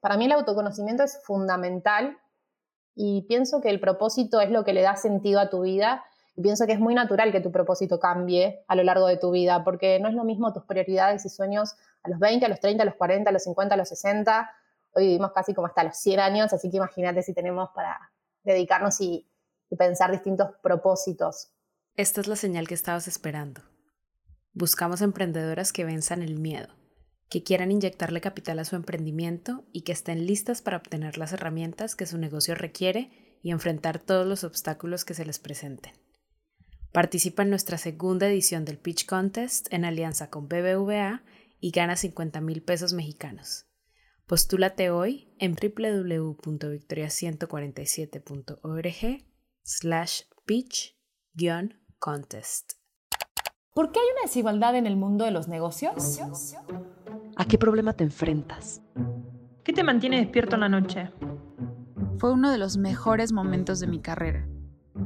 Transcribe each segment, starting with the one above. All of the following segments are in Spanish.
para mí el autoconocimiento es fundamental y pienso que el propósito es lo que le da sentido a tu vida y pienso que es muy natural que tu propósito cambie a lo largo de tu vida, porque no es lo mismo tus prioridades y sueños a los 20, a los 30, a los 40, a los 50, a los 60. Hoy vivimos casi como hasta los 100 años, así que imagínate si tenemos para dedicarnos y, y pensar distintos propósitos. Esta es la señal que estabas esperando. Buscamos emprendedoras que venzan el miedo, que quieran inyectarle capital a su emprendimiento y que estén listas para obtener las herramientas que su negocio requiere y enfrentar todos los obstáculos que se les presenten. Participa en nuestra segunda edición del Pitch Contest en alianza con BBVA y gana 50 mil pesos mexicanos. Postúlate hoy en www.victoria147.org slash pitch-contest. ¿Por qué hay una desigualdad en el mundo de los negocios? ¿A qué problema te enfrentas? ¿Qué te mantiene despierto en la noche? Fue uno de los mejores momentos de mi carrera.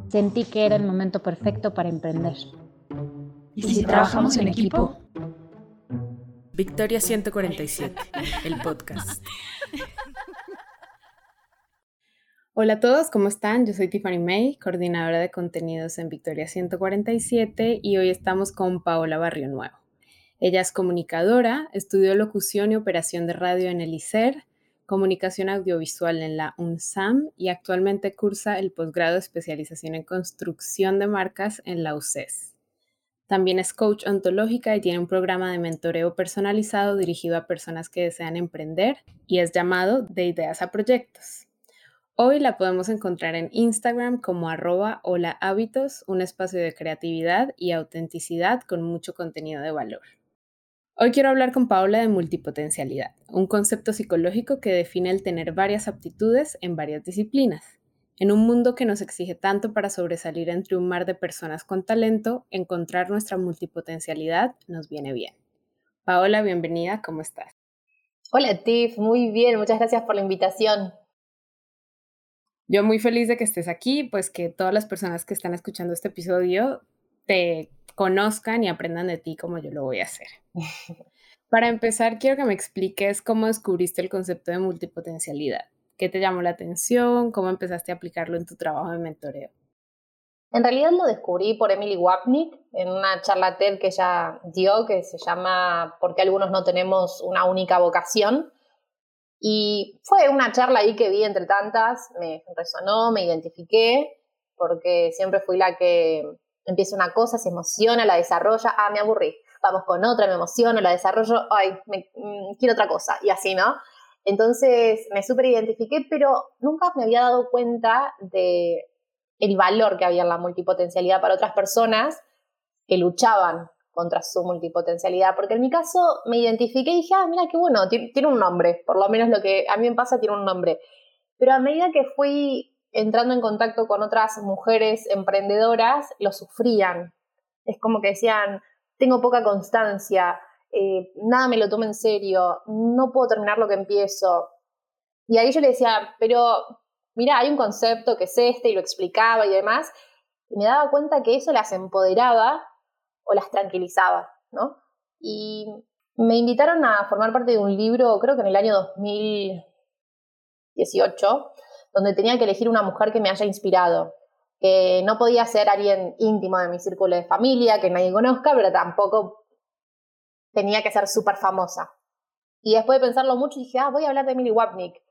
Sentí que era el momento perfecto para emprender. ¿Y si, trabajamos en equipo? Victoria 147, el podcast. Hola a todos, ¿cómo están? Yo soy Tiffany May, coordinadora de contenidos en Victoria 147 y hoy estamos con Paola Barrio Nuevo. Ella es comunicadora, estudió locución y operación de radio en el ICER, comunicación audiovisual en la UNSAM y actualmente cursa el posgrado de especialización en construcción de marcas en la UCES. También es coach ontológica y tiene un programa de mentoreo personalizado dirigido a personas que desean emprender y es llamado De Ideas a Proyectos. Hoy la podemos encontrar en Instagram como arroba hola hábitos, un espacio de creatividad y autenticidad con mucho contenido de valor. Hoy quiero hablar con Paola de multipotencialidad, un concepto psicológico que define el tener varias aptitudes en varias disciplinas. En un mundo que nos exige tanto para sobresalir entre un mar de personas con talento, encontrar nuestra multipotencialidad nos viene bien. Paola, bienvenida, ¿cómo estás? Hola Tiff, muy bien, muchas gracias por la invitación. Yo muy feliz de que estés aquí, pues que todas las personas que están escuchando este episodio te conozcan y aprendan de ti como yo lo voy a hacer. Para empezar, quiero que me expliques cómo descubriste el concepto de multipotencialidad. ¿Qué te llamó la atención? ¿Cómo empezaste a aplicarlo en tu trabajo de mentoreo? En realidad lo descubrí por Emily Wapnick en una charla TED que ella dio que se llama ¿Por qué algunos no tenemos una única vocación? Y fue una charla ahí que vi entre tantas, me resonó, me identifiqué, porque siempre fui la que empieza una cosa, se emociona, la desarrolla, ah, me aburrí, vamos con otra, me emociono, la desarrollo, ay, me, mm, quiero otra cosa, y así, ¿no? Entonces me súper identifiqué, pero nunca me había dado cuenta de el valor que había en la multipotencialidad para otras personas que luchaban contra su multipotencialidad, porque en mi caso me identifiqué y dije, ah, mira qué bueno, tiene, un nombre, por lo menos lo que a mí me pasa tiene un nombre. Pero a medida que fui entrando en contacto con otras mujeres emprendedoras, lo sufrían. Es como que decían, tengo poca constancia, eh, nada me lo tomo en serio, no puedo terminar lo que empiezo. Y ahí yo le decía, pero mira, hay un concepto que es este y lo explicaba y demás, y me daba cuenta que eso las empoderaba o las tranquilizaba, ¿no? Y me invitaron a formar parte de un libro, creo que en el año 2018, donde tenía que elegir una mujer que me haya inspirado, que no podía ser alguien íntimo de mi círculo de familia, que nadie conozca, pero tampoco tenía que ser súper famosa. Y después de pensarlo mucho dije, ah, voy a hablar de Emily Wapnick.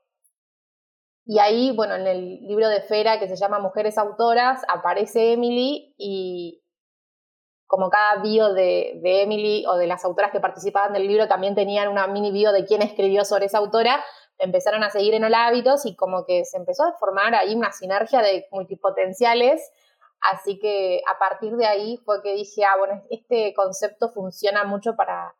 Y ahí, bueno, en el libro de Fera que se llama Mujeres Autoras, aparece Emily y como cada bio de, Emily o de las autoras que participaban del libro también tenían una mini bio de quién escribió sobre esa autora, empezaron a seguir en Hola Hábitos y como que se empezó a formar ahí una sinergia de multipotenciales. Así que a partir de ahí fue que dije, ah, bueno, este concepto funciona mucho para,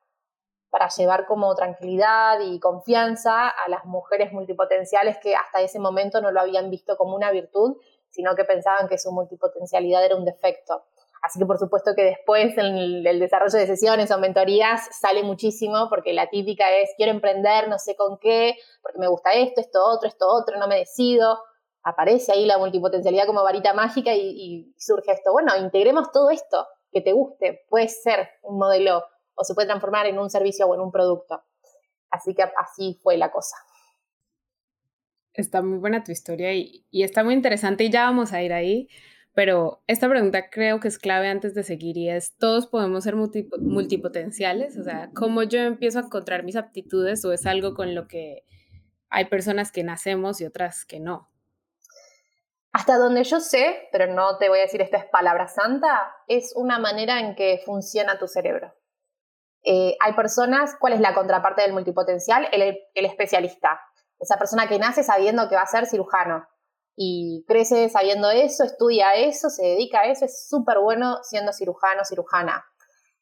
para llevar como tranquilidad y confianza a las mujeres multipotenciales que hasta ese momento no lo habían visto como una virtud, sino que pensaban que su multipotencialidad era un defecto. Así que por supuesto que después en el, desarrollo de sesiones o mentorías sale muchísimo porque la típica es quiero emprender, no sé con qué, porque me gusta esto, esto otro, esto otro, no me decido. Aparece ahí la multipotencialidad como varita mágica y, surge esto. Bueno, integremos todo esto que te guste. Puede ser un modelo o se puede transformar en un servicio o en un producto. Así que así fue la cosa. Está muy buena tu historia y, y está muy interesante y ya vamos a ir ahí. Pero esta pregunta creo que es clave antes de seguir y es, ¿todos podemos ser multipotenciales? O sea, ¿cómo yo empiezo a encontrar mis aptitudes o es algo con lo que hay personas que nacemos y otras que no? Hasta donde yo sé, pero no te voy a decir esto es palabra santa, es una manera en que funciona tu cerebro. Eh, hay personas, ¿cuál es la contraparte del multipotencial? El especialista. Esa persona que nace sabiendo que va a ser cirujano y crece sabiendo eso, estudia eso, se dedica a eso, es súper bueno siendo cirujano, cirujana.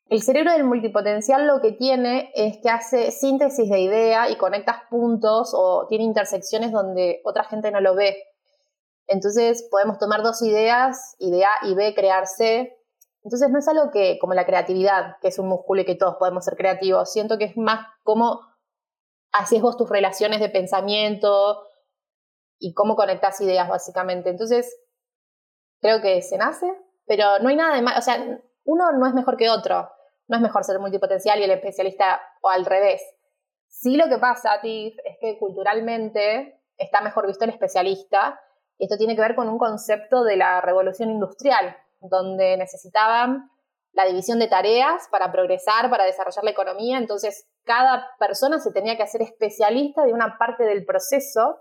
El cerebro del multipotencial lo que tiene es que hace síntesis de idea y conectas puntos o tiene intersecciones donde otra gente no lo ve. Entonces podemos tomar dos ideas, idea y B, crear C. Entonces no es algo que, como la creatividad, que es un músculo y que todos podemos ser creativos, siento que es más como haces vos tus relaciones de pensamiento, y cómo conectas ideas, básicamente. Entonces, creo que se nace, pero no hay nada de malo. O sea, uno no es mejor que otro. No es mejor ser multipotencial y el especialista o al revés. Sí lo que pasa, Tiff, es que culturalmente está mejor visto el especialista. Esto tiene que ver con un concepto de la revolución industrial, donde necesitaban la división de tareas para progresar, para desarrollar la economía. Entonces, cada persona se tenía que hacer especialista de una parte del proceso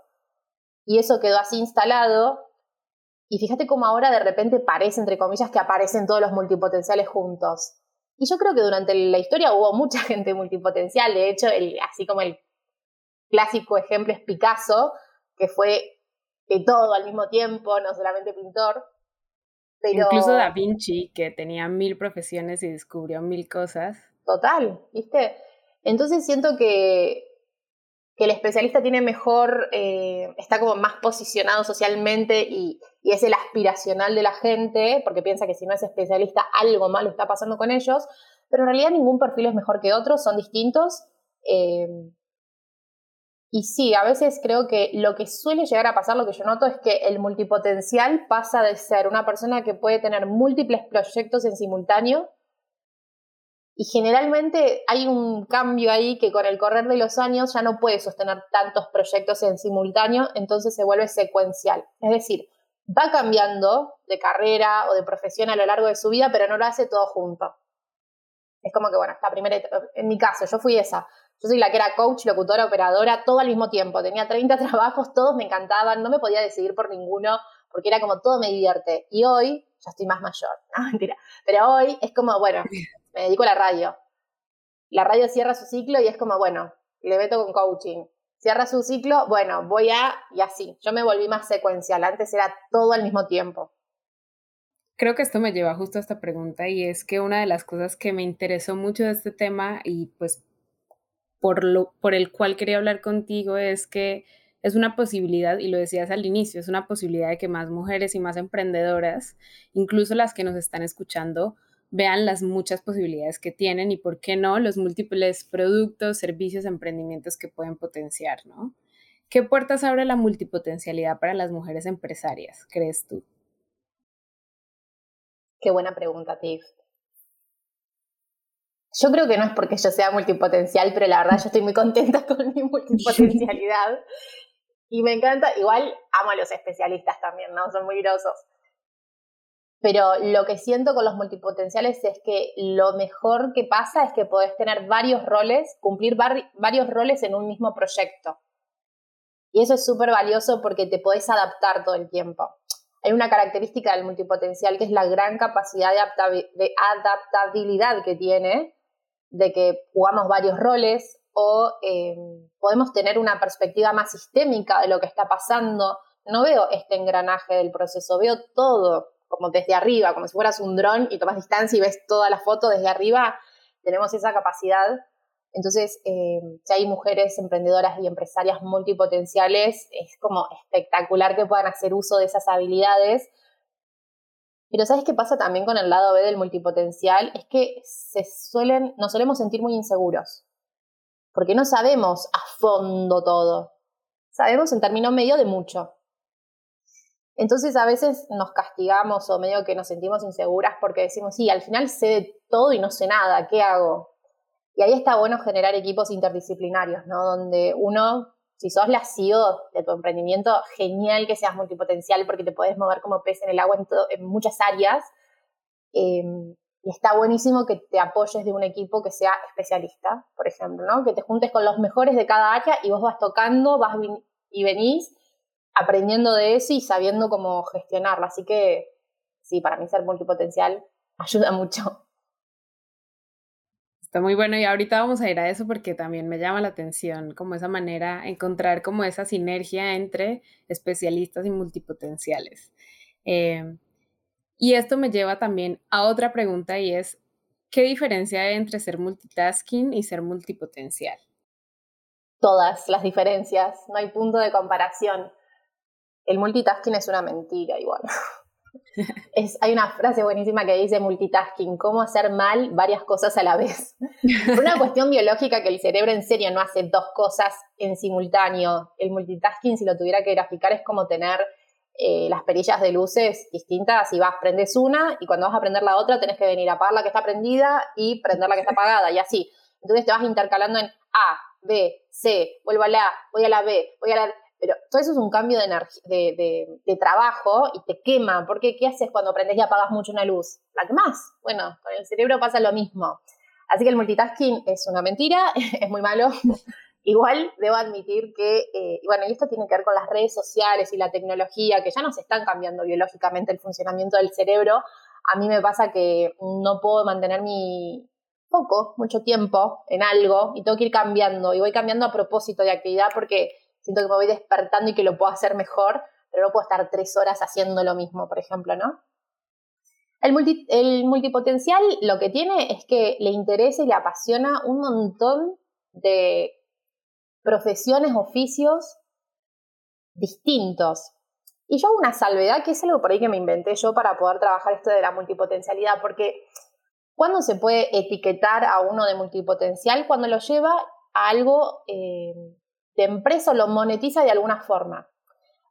y eso quedó así instalado. Y fíjate cómo ahora de repente parece, entre comillas, que aparecen todos los multipotenciales juntos. Y yo creo que durante la historia hubo mucha gente multipotencial. De hecho, el, así como el clásico ejemplo es Picasso, que fue de todo al mismo tiempo, no solamente pintor. Pero... Incluso Da Vinci, que tenía mil profesiones y descubrió mil cosas. Total, ¿viste? Entonces siento que que el especialista tiene mejor, eh, está como más posicionado socialmente y, es el aspiracional de la gente, porque piensa que si no es especialista algo malo está pasando con ellos, pero en realidad ningún perfil es mejor que otro, son distintos. Eh, y sí, a veces creo que lo que suele llegar a pasar, lo que yo noto, es que el multipotencial pasa de ser una persona que puede tener múltiples proyectos en simultáneo y generalmente hay un cambio ahí que con el correr de los años ya no puede sostener tantos proyectos en simultáneo, entonces se vuelve secuencial. Es decir, va cambiando de carrera o de profesión a lo largo de su vida, pero no lo hace todo junto. Es como que, bueno, la primera, en mi caso, yo fui esa. Yo soy la que era coach, locutora, operadora, todo al mismo tiempo. Tenía 30 trabajos, todos me encantaban, no me podía decidir por ninguno, porque era como todo me divierte. Y hoy, ya estoy más mayor, no mentira, pero hoy es como, bueno, me dedico a la radio. La radio cierra su ciclo y es como, bueno, le meto con coaching. Cierra su ciclo, bueno, voy a, y así. Yo me volví más secuencial, antes era todo al mismo tiempo. Creo que esto me lleva justo a esta pregunta y es que una de las cosas que me interesó mucho de este tema y pues por, lo, por el cual quería hablar contigo es que es una posibilidad, y lo decías al inicio, es una posibilidad de que más mujeres y más emprendedoras, incluso las que nos están escuchando, vean las muchas posibilidades que tienen y, por qué no, los múltiples productos, servicios, emprendimientos que pueden potenciar, ¿no? ¿Qué puertas abre la multipotencialidad para las mujeres empresarias, crees tú? Qué buena pregunta, Tiff. Yo creo que no es porque yo sea multipotencial, pero la verdad yo estoy muy contenta con mi multipotencialidad. Y me encanta, igual amo a los especialistas también, ¿no? Son muy grosos. Pero lo que siento con los multipotenciales es que lo mejor que pasa es que podés tener varios roles, cumplir varios roles en un mismo proyecto. Y eso es súper valioso porque te podés adaptar todo el tiempo. Hay una característica del multipotencial que es la gran capacidad de, adaptabilidad que tiene, de que jugamos varios roles o eh, podemos tener una perspectiva más sistémica de lo que está pasando. No veo este engranaje del proceso, veo todo como desde arriba, como si fueras un dron y tomas distancia y ves toda la foto desde arriba, tenemos esa capacidad. Entonces, eh, si hay mujeres emprendedoras y empresarias multipotenciales, es como espectacular que puedan hacer uso de esas habilidades. Pero ¿sabes qué pasa también con el lado B del multipotencial? Es que se suelen, nos solemos sentir muy inseguros, porque no sabemos a fondo todo. Sabemos en término medio de mucho. Entonces a veces nos castigamos o medio que nos sentimos inseguras porque decimos, sí, al final sé de todo y no sé nada, ¿qué hago? Y ahí está bueno generar equipos interdisciplinarios, ¿no? Donde uno si sos la CEO de tu emprendimiento, genial que seas multipotencial porque te puedes mover como pez en el agua en, muchas áreas. Em, y está buenísimo que te apoyes de un equipo que sea especialista, por ejemplo, ¿no? Que te juntes con los mejores de cada área y vos vas tocando, vas y venís aprendiendo de eso y sabiendo cómo gestionarlo. Así que sí, para mí ser multipotencial ayuda mucho. Está muy bueno y ahorita vamos a ir a eso porque también me llama la atención como esa manera, encontrar como esa sinergia entre especialistas y multipotenciales. Em, y esto me lleva también a otra pregunta y es, ¿qué diferencia hay entre ser multitasking y ser multipotencial? Todas las diferencias, no hay punto de comparación. El multitasking es una mentira igual. Es, hay una frase buenísima que dice multitasking, cómo hacer mal varias cosas a la vez. Por una cuestión biológica que el cerebro en serio no hace dos cosas en simultáneo. El multitasking, si lo tuviera que graficar, es como tener eh, las perillas de luces distintas y vas, prendes una y cuando vas a prender la otra tenés que venir a apagar la que está prendida y prender la que está apagada y así. Entonces te vas intercalando en A, B, C, vuelvo a la A, voy a la B, voy a la todo eso es un cambio de, de, de, trabajo y te quema, porque ¿qué haces cuando aprendes y apagas mucho una luz? La quemás. Bueno, con el cerebro pasa lo mismo. Así que el multitasking es una mentira, es muy malo. Igual debo admitir que, eh, bueno, y esto tiene que ver con las redes sociales y la tecnología, que ya nos están cambiando biológicamente el funcionamiento del cerebro. A mí me pasa que no puedo mantener mi poco, mucho tiempo en algo y tengo que ir cambiando y voy cambiando a propósito de actividad porque siento que me voy despertando y que lo puedo hacer mejor, pero no puedo estar tres horas haciendo lo mismo, por ejemplo, ¿no? El, el multipotencial lo que tiene es que le interesa y le apasiona un montón de profesiones, oficios distintos. Y yo hago una salvedad que es algo por ahí que me inventé yo para poder trabajar esto de la multipotencialidad, porque ¿cuándo se puede etiquetar a uno de multipotencial? Cuando lo lleva a algo eh, de empresa lo monetiza de alguna forma.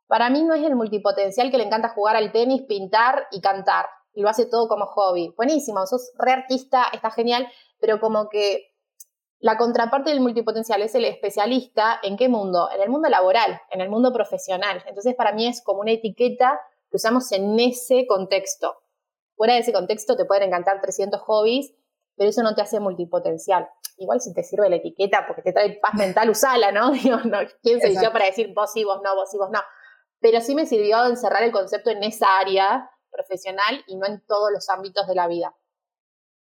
Para mí no es el multipotencial que le encanta jugar al tenis, pintar y cantar. Y lo hace todo como hobby. Buenísimo, sos re artista, está genial, pero como que la contraparte del multipotencial es el especialista en qué mundo? En el mundo laboral, en el mundo profesional. Entonces para mí es como una etiqueta que usamos en ese contexto. Fuera de ese contexto te pueden encantar 300 hobbies, pero eso no te hace multipotencial igual si te sirve la etiqueta porque te trae paz mental, usala, ¿no? Digo, no ¿quién soy yo para decir vos sí, vos no, vos sí, vos no? Pero sí me sirvió encerrar el concepto en esa área profesional y no en todos los ámbitos de la vida.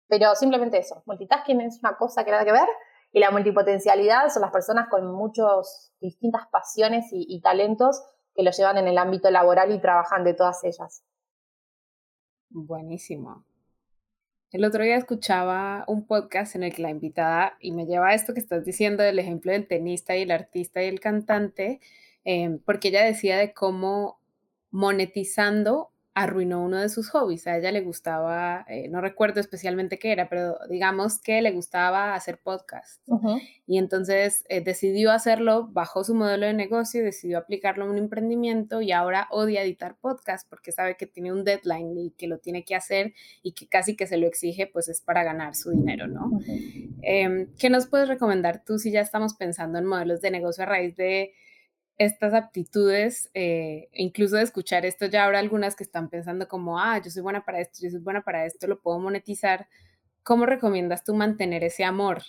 Pero simplemente eso, multitasking es una cosa que nada que ver y la multipotencialidad son las personas con muchas distintas pasiones y talentos que lo llevan en el ámbito laboral y trabajan de todas ellas. Buenísimo. El otro día escuchaba un podcast en el que la invitada, y me lleva a esto que estás diciendo del ejemplo del tenista y el artista y el cantante, em, porque ella decía de cómo monetizando arruinó uno de sus hobbies. A ella le gustaba, eh, no recuerdo especialmente qué era, pero digamos que le gustaba hacer podcast. Y entonces eh, decidió hacerlo, bajó su modelo de negocio, decidió aplicarlo a un emprendimiento y ahora odia editar podcast porque sabe que tiene un deadline y que lo tiene que hacer y que casi que se lo exige, pues es para ganar su dinero, ¿no? Em, ¿Qué nos puedes recomendar tú si ya estamos pensando en modelos de negocio a raíz de estas aptitudes, eh, incluso de escuchar esto, ya habrá algunas que están pensando como, ah, yo soy buena para esto, yo soy buena para esto, lo puedo monetizar. ¿Cómo recomiendas tú mantener ese amor?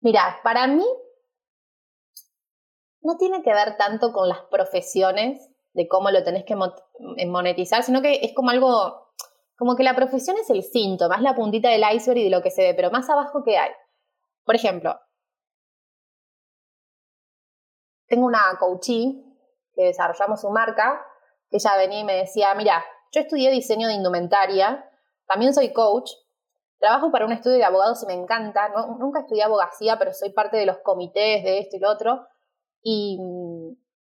Mira, para mí no tiene que ver tanto con las profesiones de cómo lo tenés que eh, monetizar, sino que es como algo, como que la profesión es el síntoma, es la puntita del iceberg y de lo que se ve, pero más abajo que hay. Por ejemplo, tengo una coachee que desarrollamos su marca, que ella venía y me decía, mira, yo estudié diseño de indumentaria, también soy coach, trabajo para un estudio de abogados y me encanta, nunca estudié abogacía, pero soy parte de los comités de esto y lo otro, y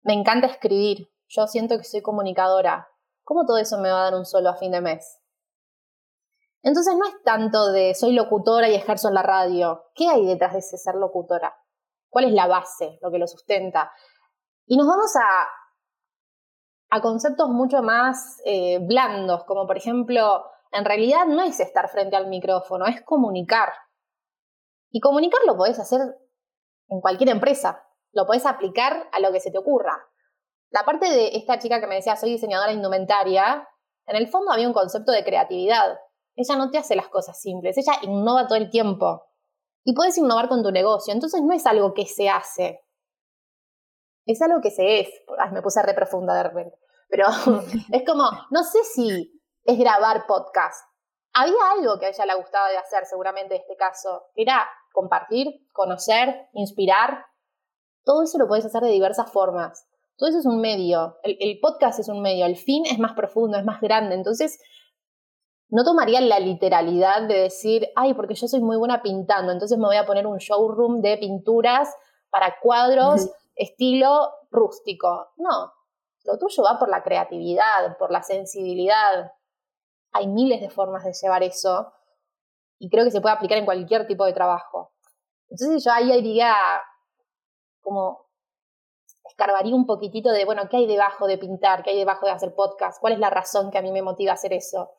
me encanta escribir, yo siento que soy comunicadora, ¿cómo todo eso me va a dar un solo a fin de mes? Entonces no es tanto de soy locutora y ejerzo en la radio, ¿qué hay detrás de ese ser locutora? ¿Cuál es la base, lo que lo sustenta? Y nos vamos a, a conceptos mucho más eh, blandos, como por ejemplo, en realidad no es estar frente al micrófono, es comunicar. Y comunicar lo podés hacer en cualquier empresa. lo puedes aplicar a lo que se te ocurra. La parte de esta chica que me decía, soy diseñadora indumentaria, en el fondo había un concepto de creatividad. Ella no te hace las cosas simples, ella innova todo el tiempo. Y puedes innovar con tu negocio, entonces no es algo que se hace, es algo que se es. Ay, me puse re profunda de repente. Pero es como, no sé si es grabar podcast. Había algo que a ella le gustaba de hacer, seguramente en este caso. Era compartir, conocer, inspirar. Todo eso lo puedes hacer de diversas formas. Todo eso es un medio. El, podcast es un medio. El fin es más profundo, es más grande. Entonces, no tomaría la literalidad de decir, ay, porque yo soy muy buena pintando, entonces me voy a poner un showroom de pinturas para cuadros estilo rústico. No, lo tuyo va por la creatividad, por la sensibilidad. Hay miles de formas de llevar eso y creo que se puede aplicar en cualquier tipo de trabajo. Entonces yo ahí diría, como, escarbaría un poquitito de, bueno, ¿qué hay debajo de pintar? ¿Qué hay debajo de hacer podcast? ¿Cuál es la razón que a mí me motiva a hacer eso?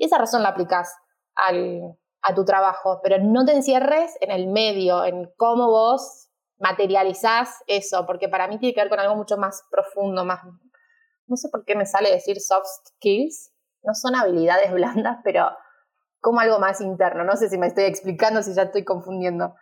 Y esa razón la aplicas al, a tu trabajo, pero no te encierres en el medio, en cómo vos materializás eso, porque para mí tiene que ver con algo mucho más profundo, más, no sé por qué me sale decir soft skills, no son habilidades blandas, pero como algo más interno, no sé si me estoy explicando, si ya estoy confundiendo.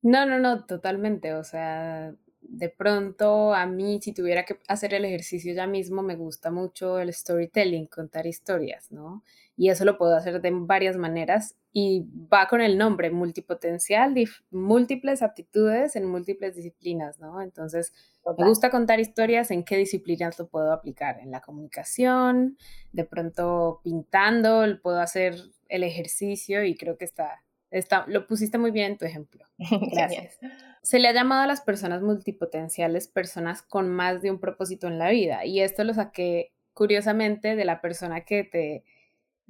No, no, no, totalmente, o sea, de pronto a mí si tuviera que hacer el ejercicio ya mismo me gusta mucho el storytelling, contar historias, ¿no? Y eso lo puedo hacer de varias maneras y va con el nombre, multipotencial, múltiples aptitudes en múltiples disciplinas, ¿no? Entonces, me gusta contar historias, ¿en qué disciplinas lo puedo aplicar? En la comunicación, de pronto pintando, puedo hacer el ejercicio y creo que está, está lo pusiste muy bien en tu ejemplo. Gracias. Se le ha llamado a las personas multipotenciales personas con más de un propósito en la vida y esto lo saqué curiosamente de la persona que te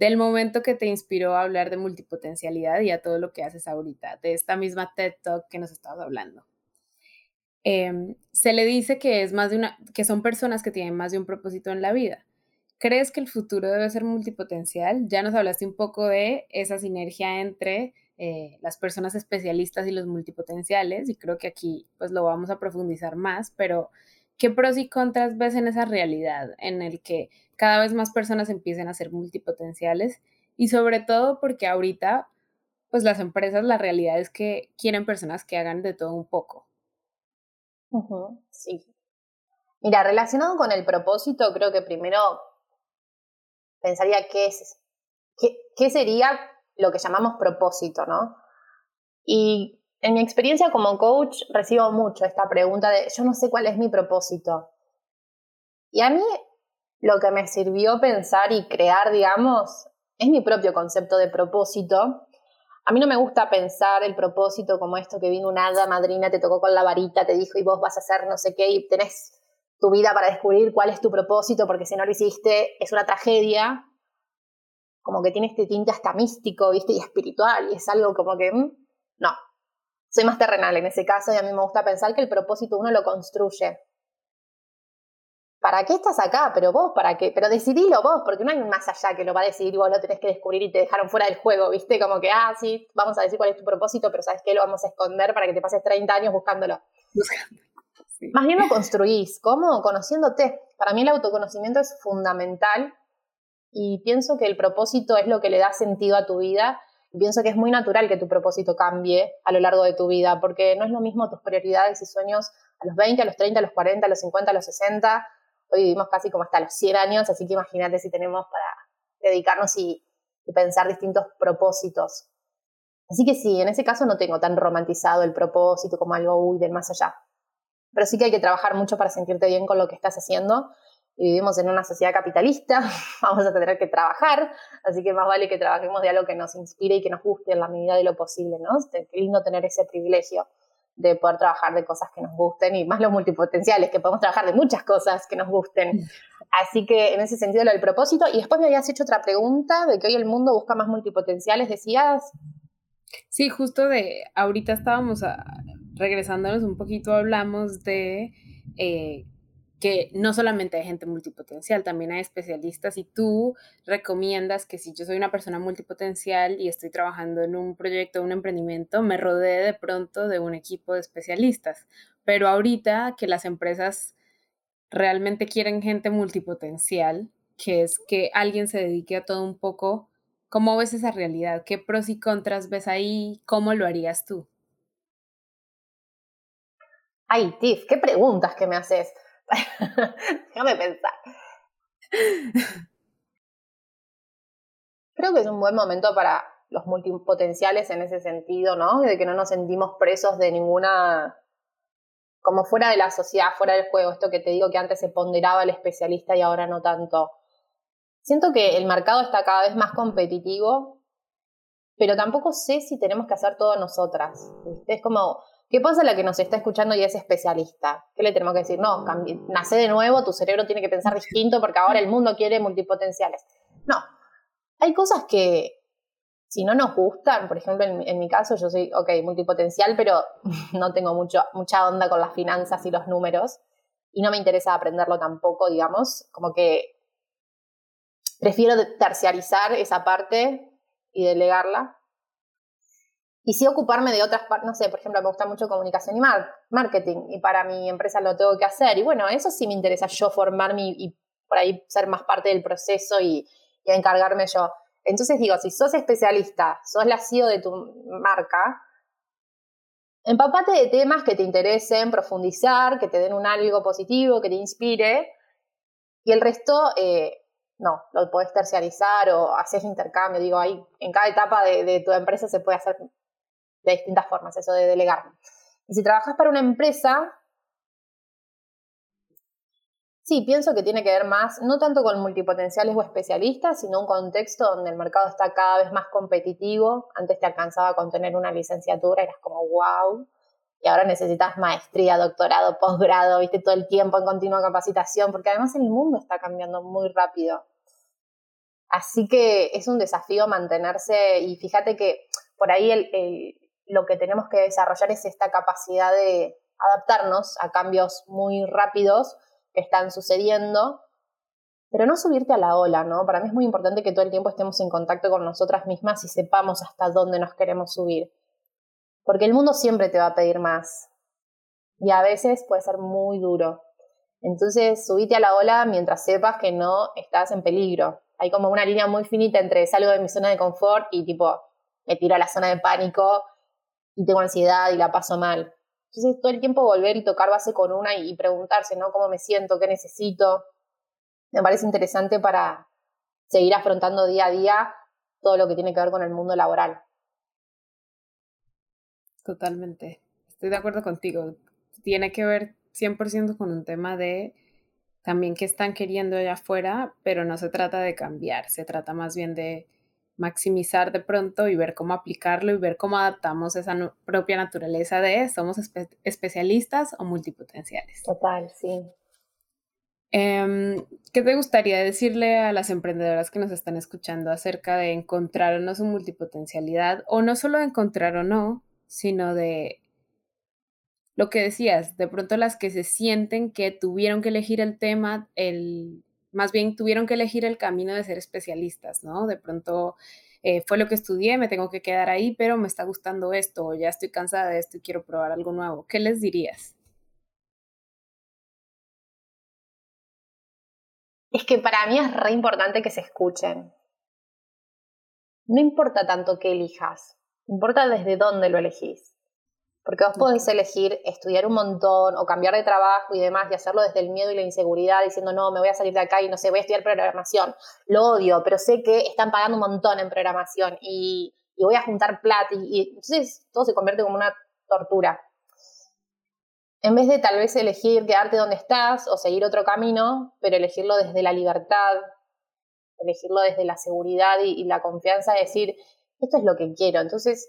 del momento que te inspiró a hablar de multipotencialidad y a todo lo que haces ahorita, de esta misma TED Talk que nos estabas hablando. Em, se le dice que, es más de una, que son personas que tienen más de un propósito en la vida. ¿Crees que el futuro debe ser multipotencial? Ya nos hablaste un poco de esa sinergia entre eh, las personas especialistas y los multipotenciales y creo que aquí pues lo vamos a profundizar más, pero ¿qué pros y contras ves en esa realidad en el que cada vez más personas empiecen a ser multipotenciales y sobre todo porque ahorita, pues las empresas, la realidad es que quieren personas que hagan de todo un poco. sí. Mira, relacionado con el propósito, creo que primero pensaría qué es, qué, qué sería lo que llamamos propósito, ¿no? Y en mi experiencia como coach recibo mucho esta pregunta de yo no sé cuál es mi propósito. Y a mí lo que me sirvió pensar y crear, digamos, es mi propio concepto de propósito. A mí no me gusta pensar el propósito como esto que vino una hada madrina, te tocó con la varita, te dijo y vos vas a hacer no sé qué y tenés tu vida para descubrir cuál es tu propósito, porque si no lo hiciste es una tragedia. Como que tiene este tinte hasta místico, ¿viste? Y espiritual, y es algo como que. Mm, no. Soy más terrenal en ese caso, y a mí me gusta pensar que el propósito uno lo construye. ¿para qué estás acá? Pero vos, ¿para qué? Pero decidilo vos, porque no hay un más allá que lo va a decidir y vos lo tenés que descubrir y te dejaron fuera del juego, ¿viste? Como que, ah, sí, vamos a decir cuál es tu propósito, pero ¿sabes qué? Lo vamos a esconder para que te pases 30 años buscándolo. Más bien lo construís. ¿Cómo? Conociéndote. Para mí el autoconocimiento es fundamental y pienso que el propósito es lo que le da sentido a tu vida. Y pienso que es muy natural que tu propósito cambie a lo largo de tu vida, porque no es lo mismo tus prioridades y sueños a los 20, a los 30, a los 40, a los 50, a los 60, Hoy vivimos casi como hasta los 100 años, así que imagínate si tenemos para dedicarnos y, pensar distintos propósitos. Así que sí, en ese caso no tengo tan romantizado el propósito como algo uy, del más allá. Pero sí que hay que trabajar mucho para sentirte bien con lo que estás haciendo. Y vivimos en una sociedad capitalista, vamos a tener que trabajar, así que más vale que trabajemos de algo que nos inspire y que nos guste en la medida de lo posible, ¿no? Qué lindo tener ese privilegio de poder trabajar de cosas que nos gusten y más los multipotenciales, que podemos trabajar de muchas cosas que nos gusten. Así que en ese sentido lo del propósito. Y después me habías hecho otra pregunta de que hoy el mundo busca más multipotenciales, decías. Sí, justo de ahorita estábamos regresándonos un poquito, hablamos de eh, que no solamente hay gente multipotencial, también hay especialistas y tú recomiendas que si yo soy una persona multipotencial y estoy trabajando en un proyecto, un emprendimiento, me rodee de pronto de un equipo de especialistas, pero ahorita que las empresas realmente quieren gente multipotencial, que es que alguien se dedique a todo un poco, ¿cómo ves esa realidad? ¿Qué pros y contras ves ahí? ¿Cómo lo harías tú? Ay, Tiff, qué preguntas que me haces. Déjame pensar. Creo que es un buen momento para los multipotenciales en ese sentido, ¿no? De que no nos sentimos presos de ninguna, como fuera de la sociedad, fuera del juego, esto que te digo que antes se ponderaba el especialista y ahora no tanto. Siento que el mercado está cada vez más competitivo, pero tampoco sé si tenemos que hacer todo nosotras. Es como, ¿qué pasa la que nos está escuchando y es especialista? ¿Qué le tenemos que decir? No, nace de nuevo, tu cerebro tiene que pensar distinto porque ahora el mundo quiere multipotenciales. No, hay cosas que si no nos gustan, por ejemplo, en, mi caso yo soy, ok, multipotencial, pero no tengo mucho, mucha onda con las finanzas y los números y no me interesa aprenderlo tampoco, digamos, como que prefiero terciarizar esa parte y delegarla. Y sí ocuparme de otras partes, no sé, por ejemplo, me gusta mucho comunicación y marketing y para mi empresa lo tengo que hacer. Y bueno, eso sí me interesa yo formarme y, por ahí ser más parte del proceso y, y encargarme yo. Entonces digo, si sos especialista, sos la CEO de tu marca, empapate de temas que te interesen, profundizar, que te den un algo positivo, que te inspire, y el resto, eh, no, lo podés terciarizar o haces intercambio. Digo, ahí en cada etapa de, tu empresa se puede hacer de distintas formas, eso de delegar. Y si trabajas para una empresa, Sí, pienso que tiene que ver más, no tanto con multipotenciales o especialistas, sino un contexto donde el mercado está cada vez más competitivo. Antes te alcanzaba con tener una licenciatura, eras como wow, y ahora necesitas maestría, doctorado, posgrado, viste, todo el tiempo en continua capacitación, porque además el mundo está cambiando muy rápido. Así que es un desafío mantenerse y fíjate que por ahí lo que tenemos que desarrollar es esta capacidad de adaptarnos a cambios muy rápidos que están sucediendo, pero no subirte a la ola, ¿no? Para mí es muy importante que todo el tiempo estemos en contacto con nosotras mismas y sepamos hasta dónde nos queremos subir. Porque el mundo siempre te va a pedir más. Y a veces puede ser muy duro. Entonces, subite a la ola mientras sepas que no estás en peligro. Hay como una línea muy finita entre salgo de mi zona de confort y tipo, me tiro a la zona de pánico y tengo ansiedad y la paso mal. Entonces, todo el tiempo volver y tocar base con una y, preguntarse, ¿no? ¿Cómo me siento? ¿Qué necesito? Me parece interesante para seguir afrontando día a día todo lo que tiene que ver con el mundo laboral. Totalmente. Estoy de acuerdo contigo. Tiene que ver 100% con un tema de también qué están queriendo allá afuera, pero no se trata de cambiar, se trata más bien de maximizar de pronto y ver cómo aplicarlo y ver cómo adaptamos esa propia naturaleza de somos especialistas o multipotenciales. Total, sí. Em, ¿Qué te gustaría decirle a las emprendedoras que nos están escuchando acerca de encontrar o no su multipotencialidad? O no solo de encontrar o no, sino de lo que decías, de pronto las que se sienten que tuvieron que elegir el tema, el más bien tuvieron que elegir el camino de ser especialistas, ¿no? De pronto eh, fue lo que estudié, me tengo que quedar ahí, pero me está gustando esto, o ya estoy cansada de esto y quiero probar algo nuevo. ¿Qué les dirías? Es que para mí es re importante que se escuchen. No importa tanto qué elijas, importa desde dónde lo elegís. Porque vos podés elegir estudiar un montón o cambiar de trabajo y demás y hacerlo desde el miedo y la inseguridad, diciendo, no, me voy a salir de acá y no sé, voy a estudiar programación. Lo odio, pero sé que están pagando un montón en programación y, voy a juntar plata y, entonces todo se convierte como una tortura. En vez de tal vez elegir quedarte donde estás o seguir otro camino, pero elegirlo desde la libertad, elegirlo desde la seguridad y, y la confianza de decir, esto es lo que quiero. Entonces,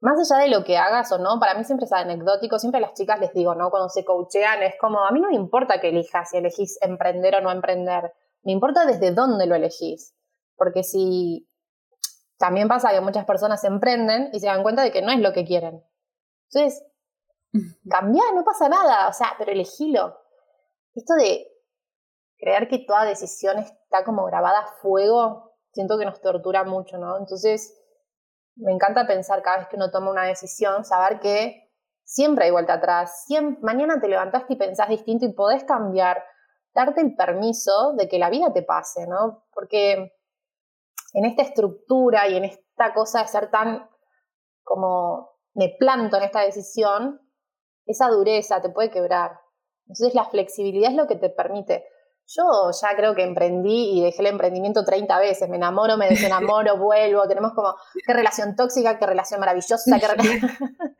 más allá de lo que hagas o no, para mí siempre es anecdótico, siempre a las chicas les digo, ¿no? Cuando se coachean, es como, a mí no me importa que elijas, si elegís emprender o no emprender, me importa desde dónde lo elegís. Porque si también pasa que muchas personas emprenden y se dan cuenta de que no es lo que quieren. Entonces, cambia, no pasa nada, o sea, pero elegilo. Esto de creer que toda decisión está como grabada a fuego, siento que nos tortura mucho, ¿no? Entonces, me encanta pensar cada vez que uno toma una decisión, saber que siempre hay vuelta atrás. Mañana te levantaste y pensás distinto y podés cambiar, darte el permiso de que la vida te pase, ¿no? Porque en esta estructura y en esta cosa de ser tan como me planto en esta decisión, esa dureza te puede quebrar. Entonces la flexibilidad es lo que te permite. Yo ya creo que emprendí y dejé el emprendimiento 30 veces. Me enamoro, me desenamoro, vuelvo. Tenemos como qué relación tóxica, qué relación maravillosa. Qué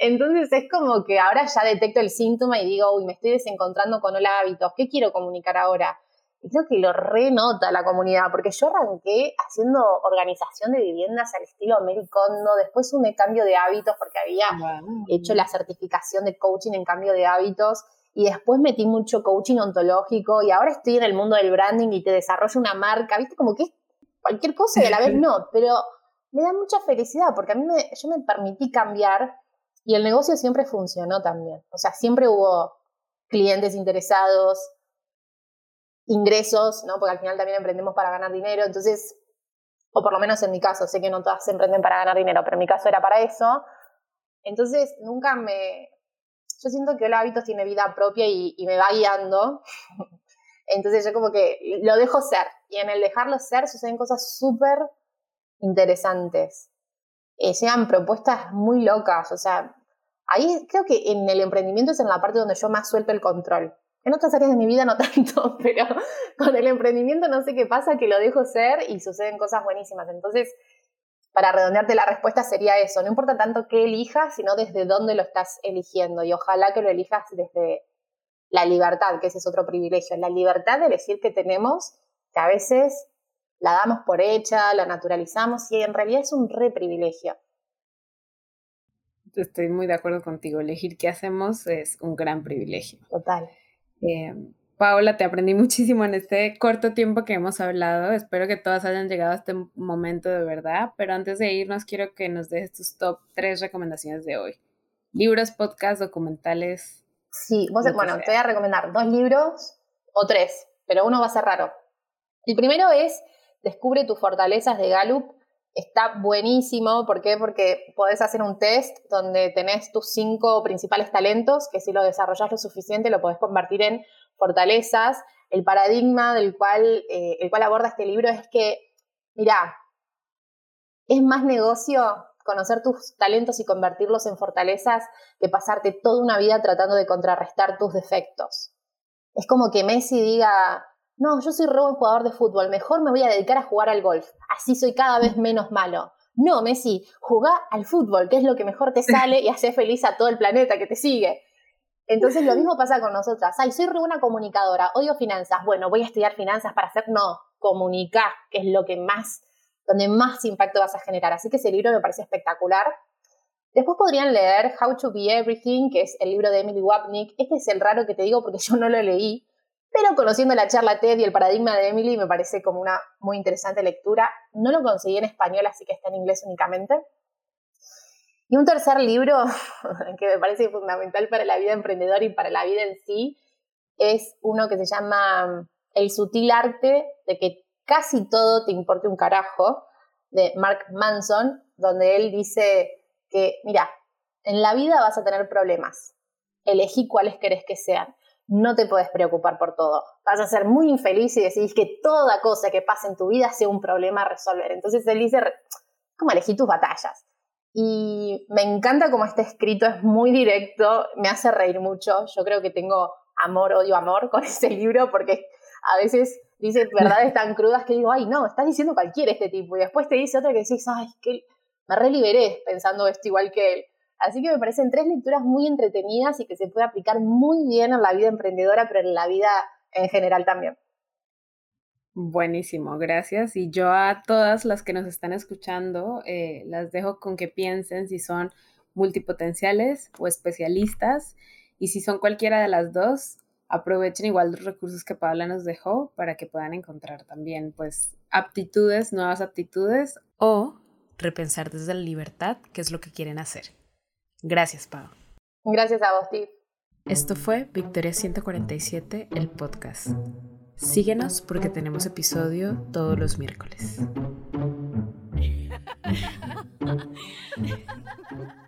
Entonces es como que ahora ya detecto el síntoma y digo, uy, me estoy desencontrando con el hábitos. ¿Qué quiero comunicar ahora? Y creo que lo renota la comunidad, porque yo arranqué haciendo organización de viviendas al estilo Americondo, después un cambio de hábitos porque había hecho la certificación de coaching en cambio de hábitos y después metí mucho coaching ontológico y ahora estoy en el mundo del branding y te desarrollo una marca, viste, como que es cualquier cosa y a la vez no, pero me da mucha felicidad porque a mí me, yo me permití cambiar y el negocio siempre funcionó también, o sea, siempre hubo clientes interesados, ingresos, ¿no? Porque al final también emprendemos para ganar dinero, entonces, o por lo menos en mi caso, sé que no todas se emprenden para ganar dinero, pero en mi caso era para eso. Entonces, nunca me... Yo siento que el hábito tiene vida propia y, me va guiando. Entonces yo como que lo dejo ser. Y en el dejarlo ser suceden cosas súper interesantes. Eh, llegan propuestas muy locas. O sea, ahí creo que en el emprendimiento es en la parte donde yo más suelto el control. En otras áreas de mi vida no tanto, pero con el emprendimiento no sé qué pasa, que lo dejo ser y suceden cosas buenísimas. Entonces, para redondearte la respuesta sería eso, no importa tanto qué elijas, sino desde dónde lo estás eligiendo y ojalá que lo elijas desde la libertad, que ese es otro privilegio, la libertad de decir que tenemos, que a veces la damos por hecha, la naturalizamos y en realidad es un re privilegio. Estoy muy de acuerdo contigo, elegir qué hacemos es un gran privilegio. Total. Eh, Paola, te aprendí muchísimo en este corto tiempo que hemos hablado. Espero que todas hayan llegado a este momento de verdad. Pero antes de irnos, quiero que nos dejes tus top tres recomendaciones de hoy. Libros, podcasts, documentales. Sí, bueno, te voy a recomendar dos libros o tres, pero uno va a ser raro. El primero es Descubre tus fortalezas de Gallup. Está buenísimo, ¿por qué? Porque podés hacer un test donde tenés tus cinco principales talentos, que si lo desarrollas lo suficiente lo podés convertir en fortalezas. El paradigma del cual, eh, el cual aborda este libro es que, mira, es más negocio conocer tus talentos y convertirlos en fortalezas que pasarte toda una vida tratando de contrarrestar tus defectos. Es como que Messi diga, no, yo soy re buen jugador de fútbol, mejor me voy a dedicar a jugar al golf, así soy cada vez menos malo. No, Messi, jugá al fútbol, que es lo que mejor te sale y hace feliz a todo el planeta que te sigue. Entonces lo mismo pasa con nosotras. Ay, soy buena comunicadora, odio finanzas. Bueno, voy a estudiar finanzas para hacer, no, comunicar, que es lo que más, donde más impacto vas a generar. Así que ese libro me parece espectacular. Después podrían leer How to Be Everything, que es el libro de Emily Wapnick. Este es el raro que te digo porque yo no lo leí, pero conociendo la charla TED y el paradigma de Emily, me parece como una muy interesante lectura. No lo conseguí en español, así que está en inglés únicamente. Y un tercer libro que me parece fundamental para la vida emprendedora y para la vida en sí es uno que se llama El sutil arte de que casi todo te importe un carajo, de Mark Manson, donde él dice que, mira, en la vida vas a tener problemas, elegí cuáles querés que sean no te puedes preocupar por todo. Vas a ser muy infeliz y decís que toda cosa que pase en tu vida sea un problema a resolver. Entonces él dice, como elegí tus batallas. Y me encanta cómo está escrito, es muy directo, me hace reír mucho. Yo creo que tengo amor, odio, amor con este libro porque a veces dice verdades tan crudas que digo, ay, no, estás diciendo cualquiera este tipo. Y después te dice otra que decís, ay, que me reliberé pensando esto igual que él. Así que me parecen tres lecturas muy entretenidas y que se puede aplicar muy bien en la vida emprendedora, pero en la vida en general también. Buenísimo, gracias. Y yo a todas las que nos están escuchando, eh, las dejo con que piensen si son multipotenciales o especialistas. Y si son cualquiera de las dos, aprovechen igual los recursos que Paula nos dejó para que puedan encontrar también pues aptitudes, nuevas aptitudes. O repensar desde la libertad qué es lo que quieren hacer. Gracias, Pau. Gracias a vos, Steve. Esto fue Victoria 147, el podcast. Síguenos porque tenemos episodio todos los miércoles. Eh.